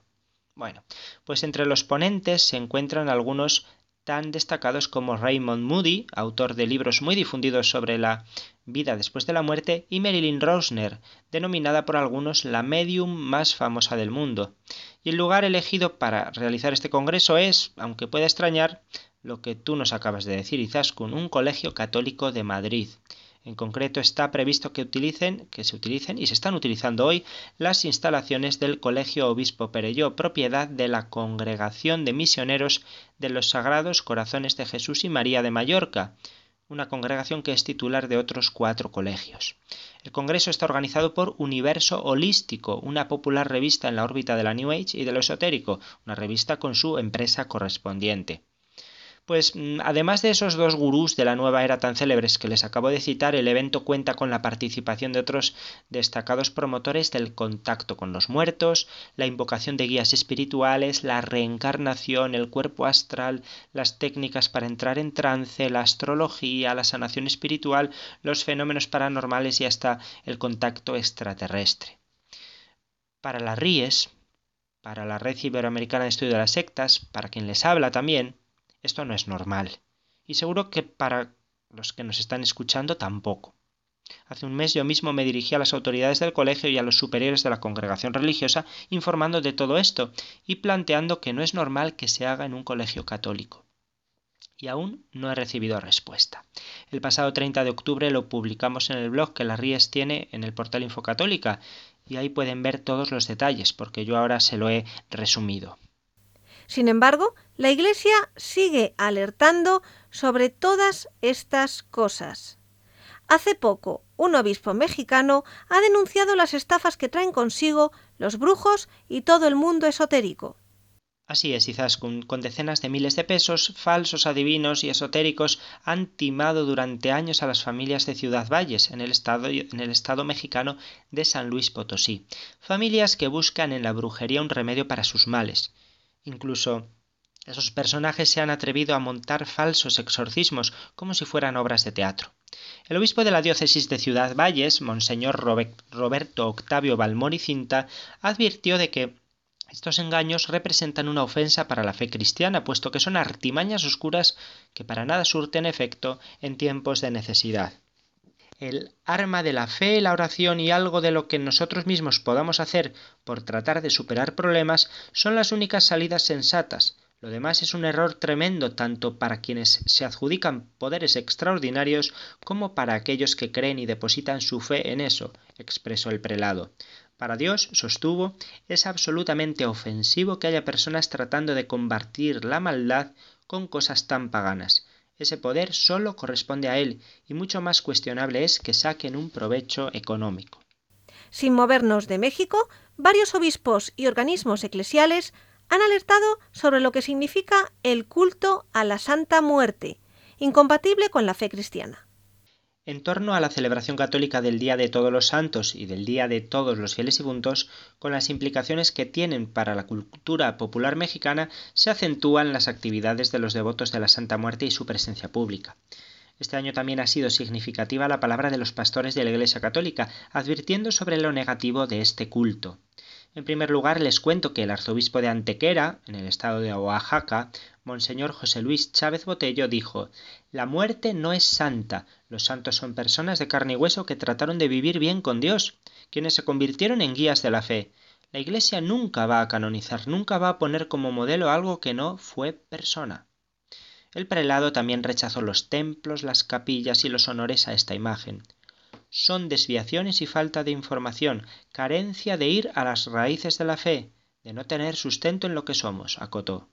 Bueno, pues entre los ponentes se encuentran algunos tan destacados como Raymond Moody, autor de libros muy difundidos sobre la vida después de la muerte, y Marilyn Rosner, denominada por algunos la medium más famosa del mundo. Y el lugar elegido para realizar este congreso es, aunque pueda extrañar, lo que tú nos acabas de decir, Izaskun, un colegio católico de Madrid. En concreto está previsto que utilicen, que se utilicen y se están utilizando hoy las instalaciones del Colegio Obispo Perelló, propiedad de la Congregación de Misioneros de los Sagrados Corazones de Jesús y María de Mallorca, una congregación que es titular de otros cuatro colegios. El congreso está organizado por Universo Holístico, una popular revista en la órbita de la New Age y de lo esotérico, una revista con su empresa correspondiente. Pues mm, además de esos dos gurús de la nueva era tan célebres que les acabo de citar, el evento cuenta con la participación de otros destacados promotores del contacto con los muertos, la invocación de guías espirituales, la reencarnación, el cuerpo astral, las técnicas para entrar en trance, la astrología, la sanación espiritual, los fenómenos paranormales y hasta el contacto extraterrestre. Para las RIES, para la Red Iberoamericana de Estudio de las Sectas, para quien les habla también, esto no es normal. Y seguro que para los que nos están escuchando tampoco. Hace un mes yo mismo me dirigí a las autoridades del colegio y a los superiores de la congregación religiosa informando de todo esto y planteando que no es normal que se haga en un colegio católico. Y aún no he recibido respuesta. El pasado 30 de octubre lo publicamos en el blog que la Ries tiene en el portal Infocatólica y ahí pueden ver todos los detalles porque yo ahora se lo he resumido. Sin embargo, la Iglesia sigue alertando sobre todas estas cosas. Hace poco, un obispo mexicano ha denunciado las estafas que traen consigo los brujos y todo el mundo esotérico. Así es, Izaskun, con decenas de miles de pesos, falsos adivinos y esotéricos han timado durante años a las familias de Ciudad Valles, en el, estado, en el estado mexicano de San Luis Potosí. Familias que buscan en la brujería un remedio para sus males. Incluso esos personajes se han atrevido a montar falsos exorcismos como si fueran obras de teatro. El obispo de la diócesis de Ciudad Valles, Monseñor Roberto Octavio Balmori Cinta, advirtió de que estos engaños representan una ofensa para la fe cristiana, puesto que son artimañas oscuras que para nada surten efecto en tiempos de necesidad. El arma de la fe, la oración y algo de lo que nosotros mismos podamos hacer por tratar de superar problemas son las únicas salidas sensatas, lo demás es un error tremendo tanto para quienes se adjudican poderes extraordinarios como para aquellos que creen y depositan su fe en eso, expresó el prelado. Para Dios, sostuvo, es absolutamente ofensivo que haya personas tratando de combatir la maldad con cosas tan paganas. Ese poder solo corresponde a Él y mucho más cuestionable es que saquen un provecho económico. Sin movernos de México, varios obispos y organismos eclesiales han alertado sobre lo que significa el culto a la Santa Muerte, incompatible con la fe cristiana. En torno a la celebración católica del Día de Todos los Santos y del Día de Todos los Fieles y Puntos, con las implicaciones que tienen para la cultura popular mexicana, se acentúan las actividades de los devotos de la Santa Muerte y su presencia pública. Este año también ha sido significativa la palabra de los pastores de la Iglesia Católica, advirtiendo sobre lo negativo de este culto. En primer lugar, les cuento que el arzobispo de Antequera, en el estado de Oaxaca, Monseñor José Luis Chávez Botello, dijo La muerte no es santa. Los santos son personas de carne y hueso que trataron de vivir bien con Dios, quienes se convirtieron en guías de la fe. La Iglesia nunca va a canonizar, nunca va a poner como modelo algo que no fue persona. El prelado también rechazó los templos, las capillas y los honores a esta imagen son desviaciones y falta de información, carencia de ir a las raíces de la fe, de no tener sustento en lo que somos, acotó.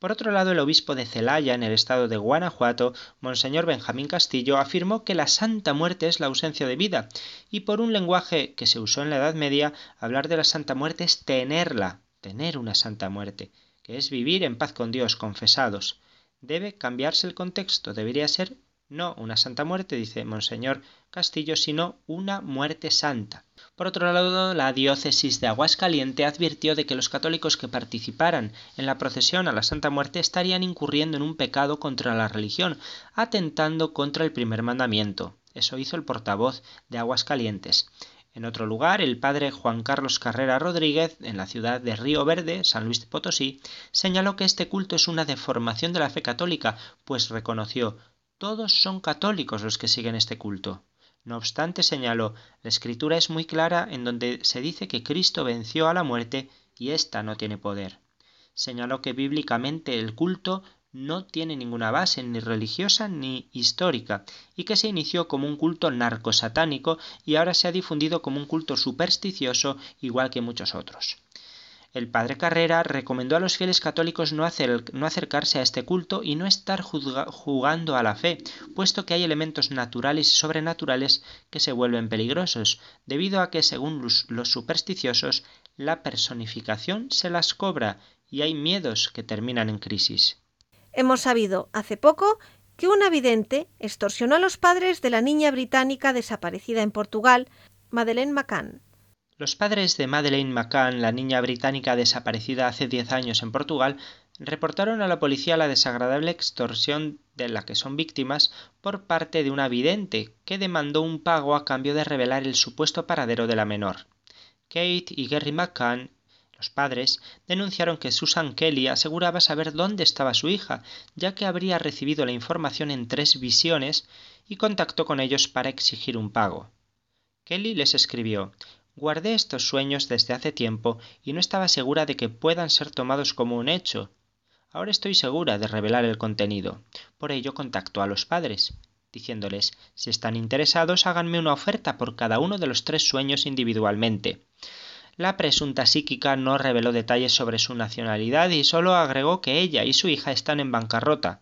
Por otro lado, el obispo de Celaya, en el estado de Guanajuato, Monseñor Benjamín Castillo, afirmó que la Santa Muerte es la ausencia de vida, y por un lenguaje que se usó en la Edad Media, hablar de la Santa Muerte es tenerla, tener una Santa Muerte, que es vivir en paz con Dios, confesados. Debe cambiarse el contexto, debería ser no una santa muerte, dice Monseñor Castillo, sino una muerte santa. Por otro lado, la diócesis de Aguascaliente advirtió de que los católicos que participaran en la procesión a la Santa Muerte estarían incurriendo en un pecado contra la religión, atentando contra el primer mandamiento. Eso hizo el portavoz de Aguascalientes. En otro lugar, el padre Juan Carlos Carrera Rodríguez, en la ciudad de Río Verde, San Luis de Potosí, señaló que este culto es una deformación de la fe católica, pues reconoció todos son católicos los que siguen este culto. No obstante, señaló, la escritura es muy clara en donde se dice que Cristo venció a la muerte y ésta no tiene poder. Señaló que bíblicamente el culto no tiene ninguna base ni religiosa ni histórica y que se inició como un culto narcosatánico y ahora se ha difundido como un culto supersticioso igual que muchos otros. El padre Carrera recomendó a los fieles católicos no, acercarse a este culto y no estar jugando a la fe, puesto que hay elementos naturales y sobrenaturales que se vuelven peligrosos, debido a que, según los supersticiosos, la personificación se las cobra y hay miedos que terminan en crisis. Hemos sabido hace poco que una vidente extorsionó a los padres de la niña británica desaparecida en Portugal, Madeleine McCann. Los padres de Madeleine McCann, la niña británica desaparecida hace 10 años en Portugal, reportaron a la policía la desagradable extorsión de la que son víctimas por parte de una vidente que demandó un pago a cambio de revelar el supuesto paradero de la menor. Kate y Gary McCann, los padres, denunciaron que Susan Kelly aseguraba saber dónde estaba su hija, ya que habría recibido la información en tres visiones y contactó con ellos para exigir un pago. Kelly les escribió Guardé estos sueños desde hace tiempo y no estaba segura de que puedan ser tomados como un hecho. Ahora estoy segura de revelar el contenido. Por ello contacto a los padres, diciéndoles si están interesados háganme una oferta por cada uno de los tres sueños individualmente. La presunta psíquica no reveló detalles sobre su nacionalidad y solo agregó que ella y su hija están en bancarrota.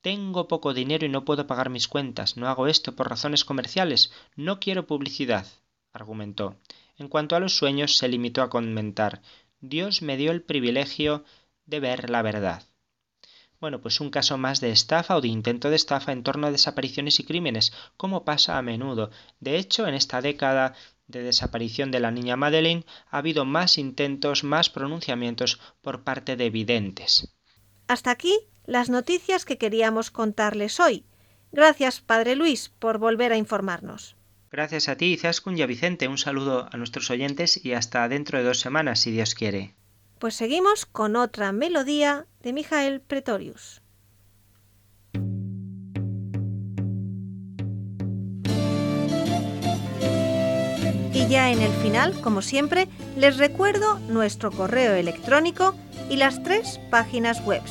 Tengo poco dinero y no puedo pagar mis cuentas. No hago esto por razones comerciales. No quiero publicidad argumentó. En cuanto a los sueños, se limitó a comentar Dios me dio el privilegio de ver la verdad. Bueno, pues un caso más de estafa o de intento de estafa en torno a desapariciones y crímenes, como pasa a menudo. De hecho, en esta década de desaparición de la niña Madeleine ha habido más intentos, más pronunciamientos por parte de videntes. Hasta aquí las noticias que queríamos contarles hoy. Gracias, Padre Luis, por volver a informarnos. Gracias a ti, Zaskun y a Vicente. Un saludo a nuestros oyentes y hasta dentro de dos semanas, si Dios quiere. Pues seguimos con otra melodía de Mijael Pretorius. Y ya en el final, como siempre, les recuerdo nuestro correo electrónico y las tres páginas web.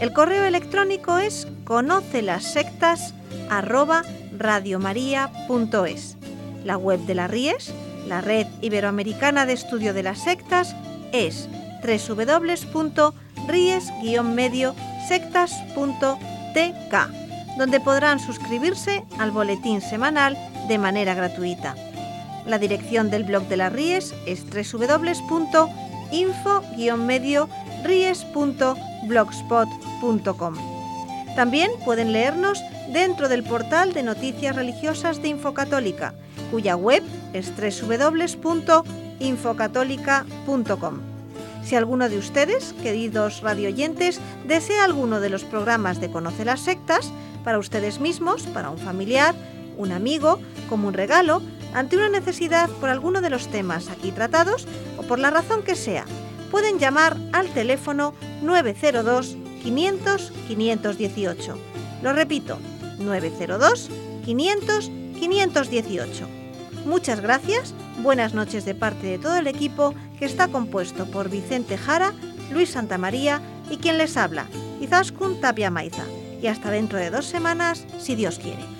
El correo electrónico es conoce las sectas radiomaria.es. La web de la RIES, la Red Iberoamericana de Estudio de las Sectas, es www.ries-mediosectas.tk, donde podrán suscribirse al boletín semanal de manera gratuita. La dirección del blog de la RIES es www.info-ries.blogspot.com. También pueden leernos dentro del portal de noticias religiosas de Infocatólica, cuya web es www.infocatólica.com. Si alguno de ustedes, queridos radioyentes, desea alguno de los programas de Conoce las Sectas, para ustedes mismos, para un familiar, un amigo, como un regalo, ante una necesidad por alguno de los temas aquí tratados o por la razón que sea, pueden llamar al teléfono 902 500 518. Lo repito, 902 500 518. Muchas gracias, buenas noches de parte de todo el equipo que está compuesto por Vicente Jara, Luis Santamaría y quien les habla, Izaskun Tapia Maiza. Y hasta dentro de dos semanas, si Dios quiere.